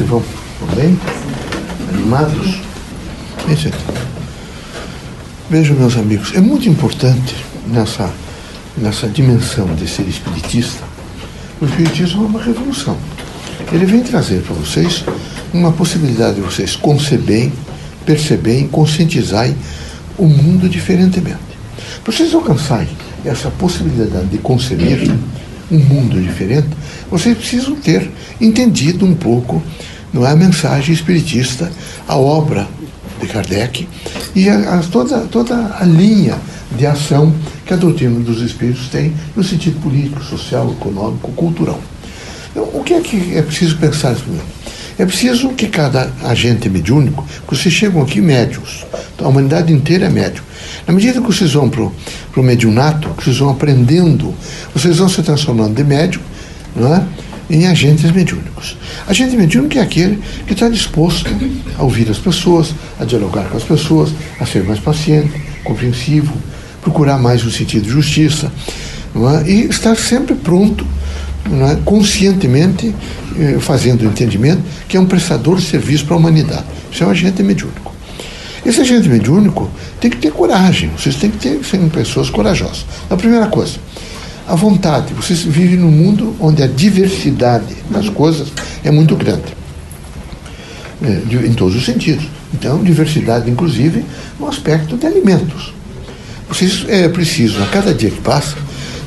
que vão? Bem? Animados? Esse Vejam, meus amigos, é muito importante nessa, nessa dimensão de ser espiritista. O espiritismo é uma revolução. Ele vem trazer para vocês uma possibilidade de vocês conceberem, perceberem, conscientizarem o mundo diferentemente. Para vocês alcançarem essa possibilidade de conceber um mundo diferente, vocês precisam ter entendido um pouco não é, a mensagem espiritista, a obra de Kardec e a, a, toda, toda a linha de ação que a doutrina dos espíritos tem no sentido político, social, econômico, cultural. Então, o que é que é preciso pensar primeiro? É preciso que cada agente mediúnico, vocês chegam aqui médios, a humanidade inteira é médio. Na medida que vocês vão para o mediunato, que vocês vão aprendendo, vocês vão se transformando de médium não é? em agentes mediúnicos. Agente mediúnico é aquele que está disposto a ouvir as pessoas, a dialogar com as pessoas, a ser mais paciente, compreensivo, procurar mais o sentido de justiça é? e estar sempre pronto, é? conscientemente, eh, fazendo o entendimento que é um prestador de serviço para a humanidade. Isso é um agente mediúnico. Esse agente mediúnico tem que ter coragem, vocês têm que ter, ser pessoas corajosas. A primeira coisa, a vontade. Vocês vivem num mundo onde a diversidade das coisas é muito grande. De, em todos os sentidos. Então, diversidade, inclusive, no aspecto de alimentos. Vocês é preciso, a cada dia que passa,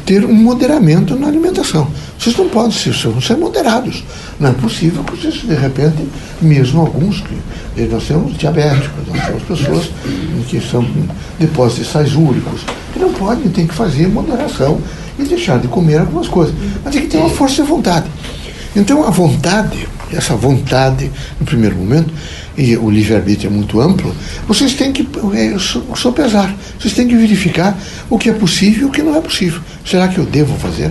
ter um moderamento na alimentação. Vocês não podem ser, ser moderados. Não é possível que vocês, de repente, mesmo alguns, que nós temos diabéticos, nós temos pessoas que são depósitos de sais úricos, que não podem, tem que fazer moderação e deixar de comer algumas coisas. Mas tem que ter uma força de vontade. Então, a vontade, essa vontade, no primeiro momento, e o livre-arbítrio é muito amplo, vocês têm que é, sopesar, vocês têm que verificar o que é possível e o que não é possível. Será que eu devo fazer?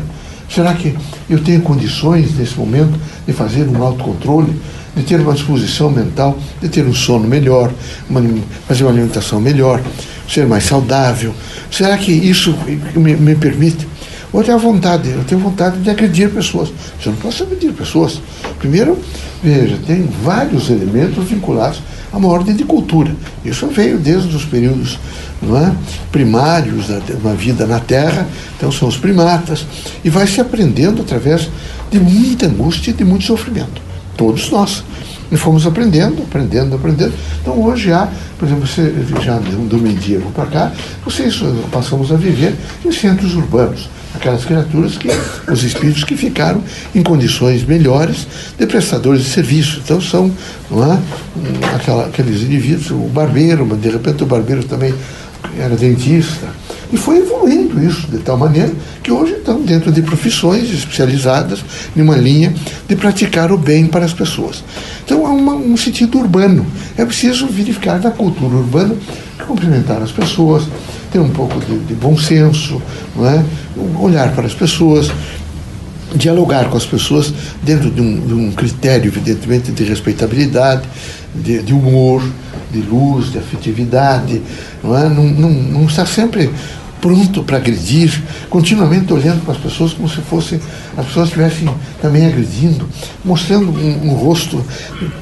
Será que eu tenho condições, nesse momento, de fazer um autocontrole, de ter uma disposição mental, de ter um sono melhor, uma, fazer uma alimentação melhor, ser mais saudável? Será que isso me, me permite? Outra é a vontade. Eu tenho vontade de agredir pessoas. Eu não posso agredir pessoas. Primeiro, veja, tem vários elementos vinculados a uma ordem de cultura. Isso veio desde os períodos é, primários da vida na Terra, então são os primatas, e vai se aprendendo através de muita angústia e de muito sofrimento. Todos nós. E fomos aprendendo, aprendendo, aprendendo. Então hoje há, por exemplo, você já do medievo para cá, vocês passamos a viver em centros urbanos aquelas criaturas que os espíritos que ficaram em condições melhores de prestadores de serviço. Então são é, Aquela, aqueles indivíduos, o barbeiro, mas de repente o barbeiro também era dentista. E foi evoluindo isso de tal maneira que hoje estão dentro de profissões especializadas em uma linha de praticar o bem para as pessoas. Então há uma, um sentido urbano. É preciso verificar na cultura urbana cumprimentar as pessoas, ter um pouco de, de bom senso, não é? olhar para as pessoas, dialogar com as pessoas dentro de um, de um critério, evidentemente, de respeitabilidade, de, de, humor, de luz, de afetividade, não, é? não, não, não estar sempre pronto para agredir, continuamente olhando para as pessoas como se fossem as pessoas estivessem também agredindo, mostrando um, um rosto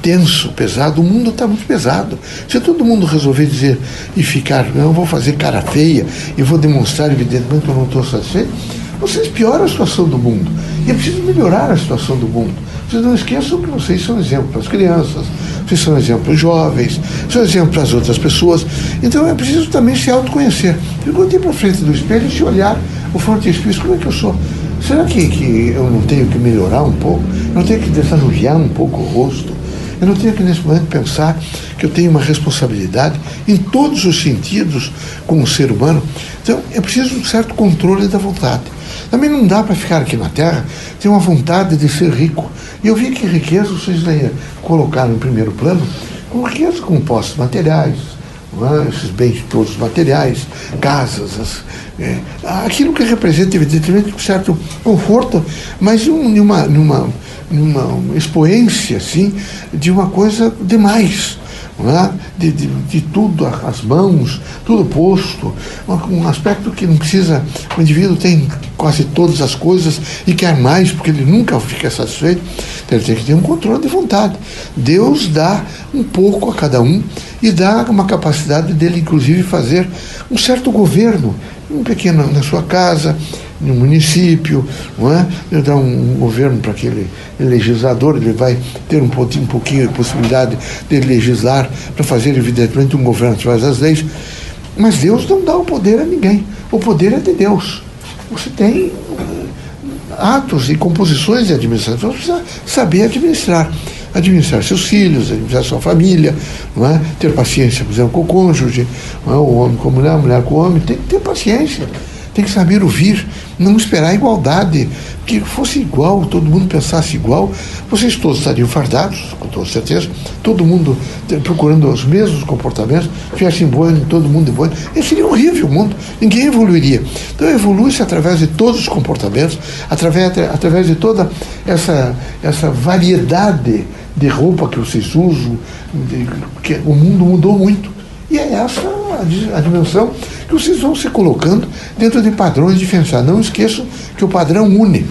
tenso, pesado. O mundo está muito pesado. Se todo mundo resolver dizer e ficar, eu vou fazer cara feia e vou demonstrar evidentemente que eu não estou satisfeito, vocês pioram a situação do mundo. E é preciso melhorar a situação do mundo. Vocês não esqueçam que vocês são exemplo para as crianças, vocês são exemplo para os jovens, são exemplo para as outras pessoas. Então é preciso também se autoconhecer. Pergunte para frente do espelho e se olhar o frontispício, como é que eu sou? Será que, que eu não tenho que melhorar um pouco? Não tenho que desanuviar um pouco o rosto? Eu não tenho que, nesse momento, pensar que eu tenho uma responsabilidade em todos os sentidos como ser humano? Então, é preciso um certo controle da vontade. Também não dá para ficar aqui na Terra, ter uma vontade de ser rico. E eu vi que riqueza vocês colocaram em primeiro plano, com riqueza com postos materiais, é? esses bens todos materiais, casas, as, é, aquilo que representa, evidentemente, um certo conforto, mas numa, numa, numa expoência assim, de uma coisa demais. É? De, de, de, tudo, as mãos, tudo posto, um aspecto que não precisa, o indivíduo tem quase todas as coisas e quer mais, porque ele nunca fica satisfeito. Então ele tem que ter um controle de vontade. Deus dá um pouco a cada um e dá uma capacidade dele, inclusive, fazer um certo governo, um pequeno na sua casa, no município, não é? Ele dá um, governo para aquele legislador, ele vai ter um pouquinho, um pouquinho de possibilidade de legislar para fazer, evidentemente, um governo através das leis. Mas Deus não dá o poder a ninguém. O poder é de Deus. Você tem uh, atos e composições de administração, você precisa saber administrar. Administrar seus filhos, administrar sua família, não é? ter paciência, por exemplo, com o cônjuge, é? o homem com a mulher, a mulher com o homem, tem que ter paciência tem que saber ouvir, não esperar igualdade. Que fosse igual, todo mundo pensasse igual, vocês todos estariam fardados, com toda certeza, todo mundo procurando os mesmos comportamentos, tivessem boa, todo mundo boa. E seria horrível o mundo, ninguém evoluiria. Então evolui-se através de todos os comportamentos, através, através de toda essa, essa variedade de roupa que vocês usam, de, que o mundo mudou muito. E é essa a dimensão vocês vão se colocando dentro de padrões diferenciados. Não esqueçam que o padrão une.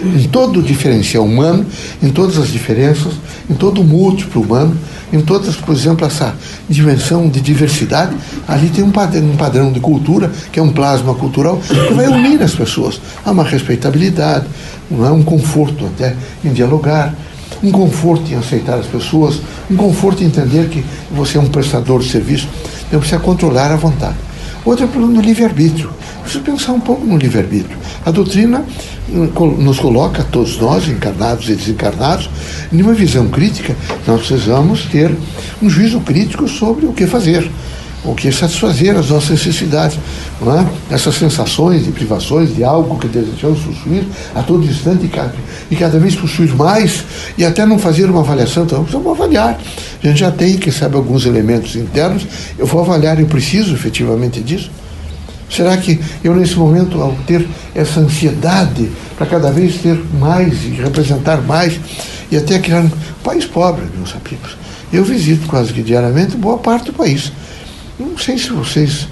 Em todo o diferencial humano, em todas as diferenças, em todo o múltiplo humano, em todas, por exemplo, essa dimensão de diversidade, ali tem um padrão, um padrão de cultura, que é um plasma cultural, que vai unir as pessoas. Há uma respeitabilidade, não é um conforto até em dialogar, um conforto em aceitar as pessoas, um conforto em entender que você é um prestador de serviço, então precisa controlar a vontade. Outro é o problema do livre-arbítrio. Preciso pensar um pouco no livre-arbítrio. A doutrina hum, nos coloca, todos nós, encarnados e desencarnados, em uma visão crítica, nós precisamos ter um juízo crítico sobre o que fazer o que satisfazer as nossas necessidades. Não é? Essas sensações de privações de algo que desejamos possuir a todo instante e cada, e cada vez possuir mais e até não fazer uma avaliação, então precisamos avaliar. A gente já tem, quem sabe, alguns elementos internos, eu vou avaliar, eu preciso efetivamente disso. Será que eu, nesse momento, ao ter essa ansiedade para cada vez ter mais e representar mais e até criar um país pobre, meus amigos? Eu visito quase que diariamente boa parte do país. Não sei se vocês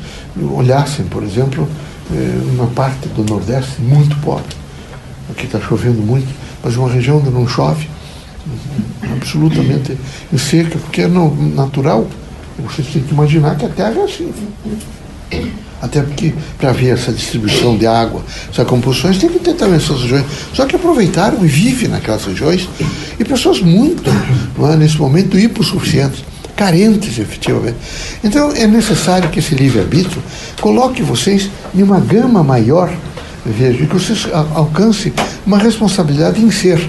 olhassem, por exemplo, eh, uma parte do Nordeste muito pobre. Aqui está chovendo muito, mas uma região onde não chove, absolutamente em seca, porque é natural. Vocês têm que imaginar que a terra é assim. Até porque, para ver essa distribuição de água, essas composições, tem que ter também essas regiões. Só que aproveitaram e vivem naquelas regiões, e pessoas muito, é, nesse momento, hipossuficientes carentes, efetivamente. Então, é necessário que esse livre-arbítrio coloque vocês em uma gama maior, veja, que vocês alcancem uma responsabilidade em ser.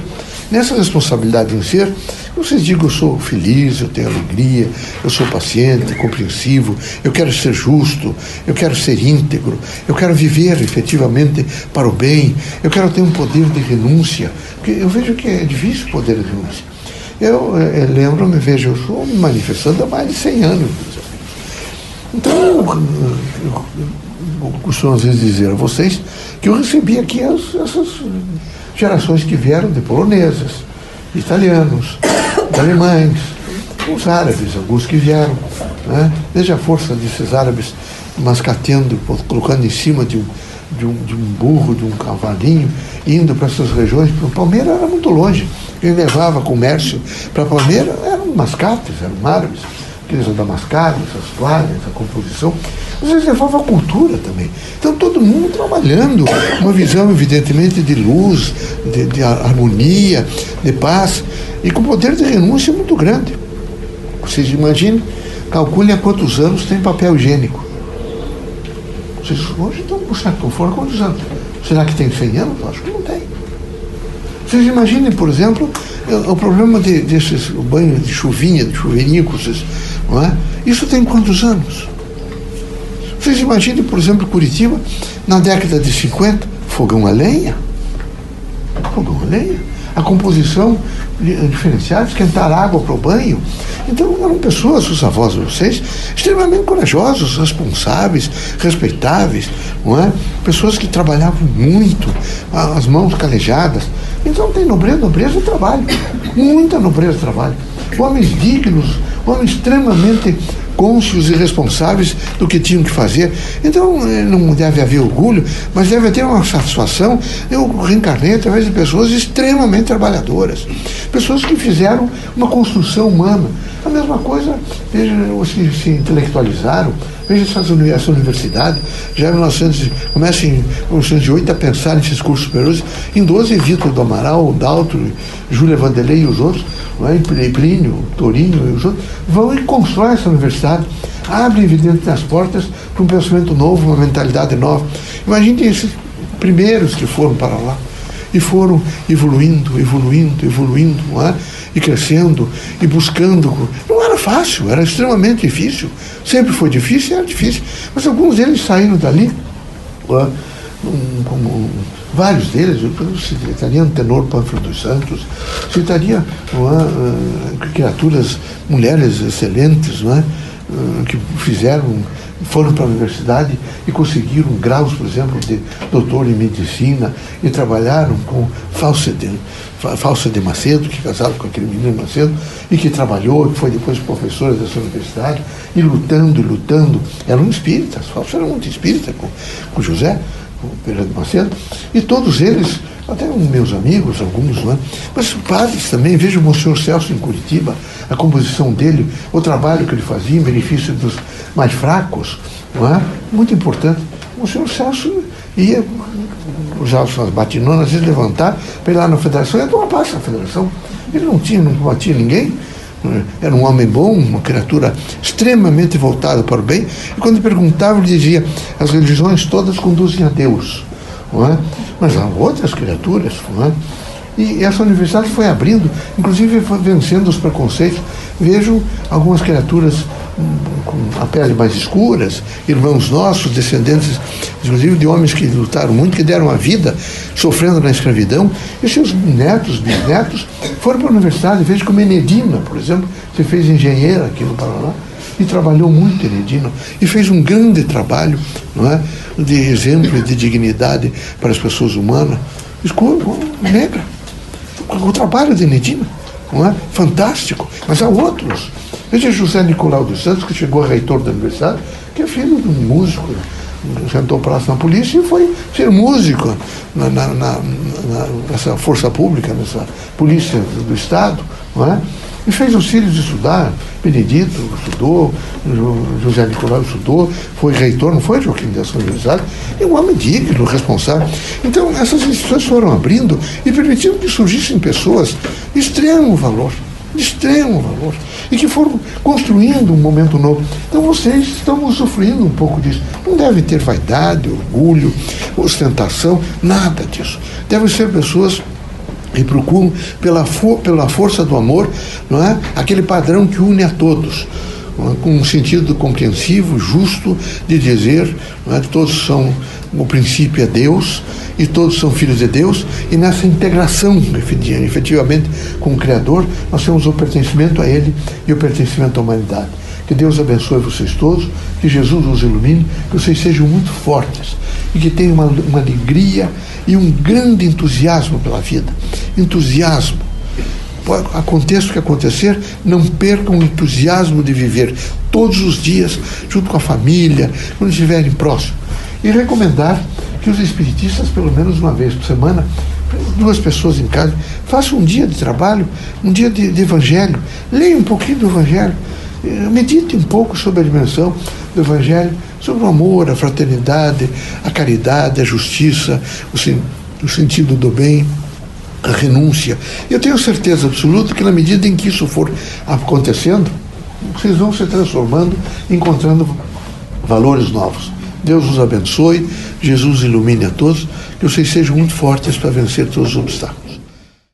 Nessa responsabilidade em ser, vocês digam: eu sou feliz, eu tenho alegria, eu sou paciente, compreensivo, eu quero ser justo, eu quero ser íntegro, eu quero viver efetivamente para o bem, eu quero ter um poder de renúncia, porque eu vejo que é difícil o poder de renúncia. Eu, eu eh, lembro-me, vejo, eu sou me manifestando há mais de 100 anos. Então, eu, eu, eu costumo às vezes dizer a vocês que eu recebi aqui as, essas gerações que vieram de poloneses, italianos, alemães, os árabes, alguns que vieram. Né? Veja a força desses árabes mascateando, colocando em cima de um, de um, de um burro, de um cavalinho, indo para essas regiões. O Palmeira era muito longe. Quem levava comércio para Palmeira eram mascates, eram árabes, aqueles damascados, essas toalhas, a composição. Mas eles levavam a cultura também. Então todo mundo trabalhando, uma visão evidentemente de luz, de, de harmonia, de paz, e com poder de renúncia muito grande. Vocês imaginem, calculem há quantos anos tem papel higiênico. Vocês hoje estão com conforto, quantos anos? Será que tem 100 anos? Acho que não tem. Vocês imaginem, por exemplo, o problema de, desses banhos de chuvinha, de chuveirinhos, não é? Isso tem quantos anos? Vocês imaginem, por exemplo, Curitiba, na década de 50, fogão a lenha. Fogão a lenha. A composição diferenciada, esquentar água para o banho. Então eram pessoas, os avós de vocês, extremamente corajosos, responsáveis, respeitáveis, não é? Pessoas que trabalhavam muito, as mãos calejadas. Então tem nobreza, nobreza é trabalho. Muita nobreza de trabalho. Homens dignos, homens extremamente cônscios e responsáveis do que tinham que fazer. Então, eh, não deve haver orgulho, mas deve ter uma satisfação. Eu reencarnei através de pessoas extremamente trabalhadoras, pessoas que fizeram uma construção humana. A mesma coisa, veja, que se intelectualizaram, veja essa universidade, já em 1900, começa em 1908 a pensar nesses cursos superiores, em 12, Vitor do Amaral, Daltro, Júlia Vanderlei e os outros, é? Plínio, Torinho e os outros, vão e constroem essa universidade, abrem evidentemente as portas para um pensamento novo, uma mentalidade nova. Imagine esses primeiros que foram para lá e foram evoluindo, evoluindo, evoluindo, é? e crescendo e buscando. Não era fácil, era extremamente difícil. Sempre foi difícil, era difícil. Mas alguns deles saíram dali, é? como vários deles, eu citaria Antenor Panfilo dos Santos, citaria é? criaturas, mulheres excelentes, não é? Que fizeram foram para a universidade e conseguiram graus, por exemplo, de doutor em medicina e trabalharam com Falsa de, Macedo, que casaram com aquele menino Macedo, e que trabalhou, que foi depois professora dessa universidade, e lutando, lutando. Eram espíritas, Falsa era muito espírita com, com José, com Pedro de Macedo, e todos eles até meus amigos, alguns, não é? mas padres também, vejo o Monsenhor Celso em Curitiba, a composição dele, o trabalho que ele fazia em benefício dos mais fracos, não é? muito importante. O Monsenhor Celso ia usar suas batinonas, às vezes levantar para ir lá na federação, ia tomar parte na federação. Ele não tinha, não batia ninguém, era um homem bom, uma criatura extremamente voltada para o bem. E quando perguntava, ele dizia: as religiões todas conduzem a Deus é? mas há outras criaturas. É? E essa universidade foi abrindo, inclusive vencendo os preconceitos. Vejo algumas criaturas com a pele mais escuras, irmãos nossos, descendentes, inclusive de homens que lutaram muito, que deram a vida sofrendo na escravidão, e seus netos, bisnetos, foram para a universidade. Vejo como Enedina, por exemplo, você fez engenheira aqui no Paraná, e trabalhou muito Enedina, e fez um grande trabalho, não é? de exemplo de dignidade para as pessoas humanas. Escura, negra. O trabalho de Nedina, não é? Fantástico. Mas há outros. Veja José Nicolau dos Santos, que chegou a reitor da universidade, que é filho de um músico, sentou praça na polícia e foi ser músico na, na, na, nessa força pública, nessa polícia do Estado, não é? E fez os filhos estudar. Benedito estudou, José Nicolau estudou, foi reitor, não foi, Joaquim, dessa universidade. E um homem digno, responsável. Então, essas instituições foram abrindo e permitindo que surgissem pessoas de extremo valor de extremo valor e que foram construindo um momento novo. Então vocês estão usufruindo um pouco disso. Não devem ter vaidade, orgulho, ostentação, nada disso. Devem ser pessoas e procuram pela, pela força do amor, não é? Aquele padrão que une a todos, é? com um sentido compreensivo, justo de dizer, é? que todos são o princípio é Deus e todos são filhos de Deus e nessa integração efetivamente com o Criador nós temos o pertencimento a Ele e o pertencimento à humanidade. Que Deus abençoe vocês todos, que Jesus os ilumine, que vocês sejam muito fortes e que tenham uma, uma alegria e um grande entusiasmo pela vida. Entusiasmo. Aconteça o que acontecer, não percam o entusiasmo de viver todos os dias, junto com a família, quando estiverem próximos. E recomendar que os espiritistas, pelo menos uma vez por semana, duas pessoas em casa, façam um dia de trabalho, um dia de, de evangelho, leiam um pouquinho do evangelho, eh, medite um pouco sobre a dimensão do evangelho sobre o amor, a fraternidade, a caridade, a justiça, o, sen o sentido do bem, a renúncia. Eu tenho certeza absoluta que na medida em que isso for acontecendo, vocês vão se transformando, encontrando valores novos. Deus os abençoe, Jesus ilumine a todos, que vocês sejam muito fortes para vencer todos os obstáculos.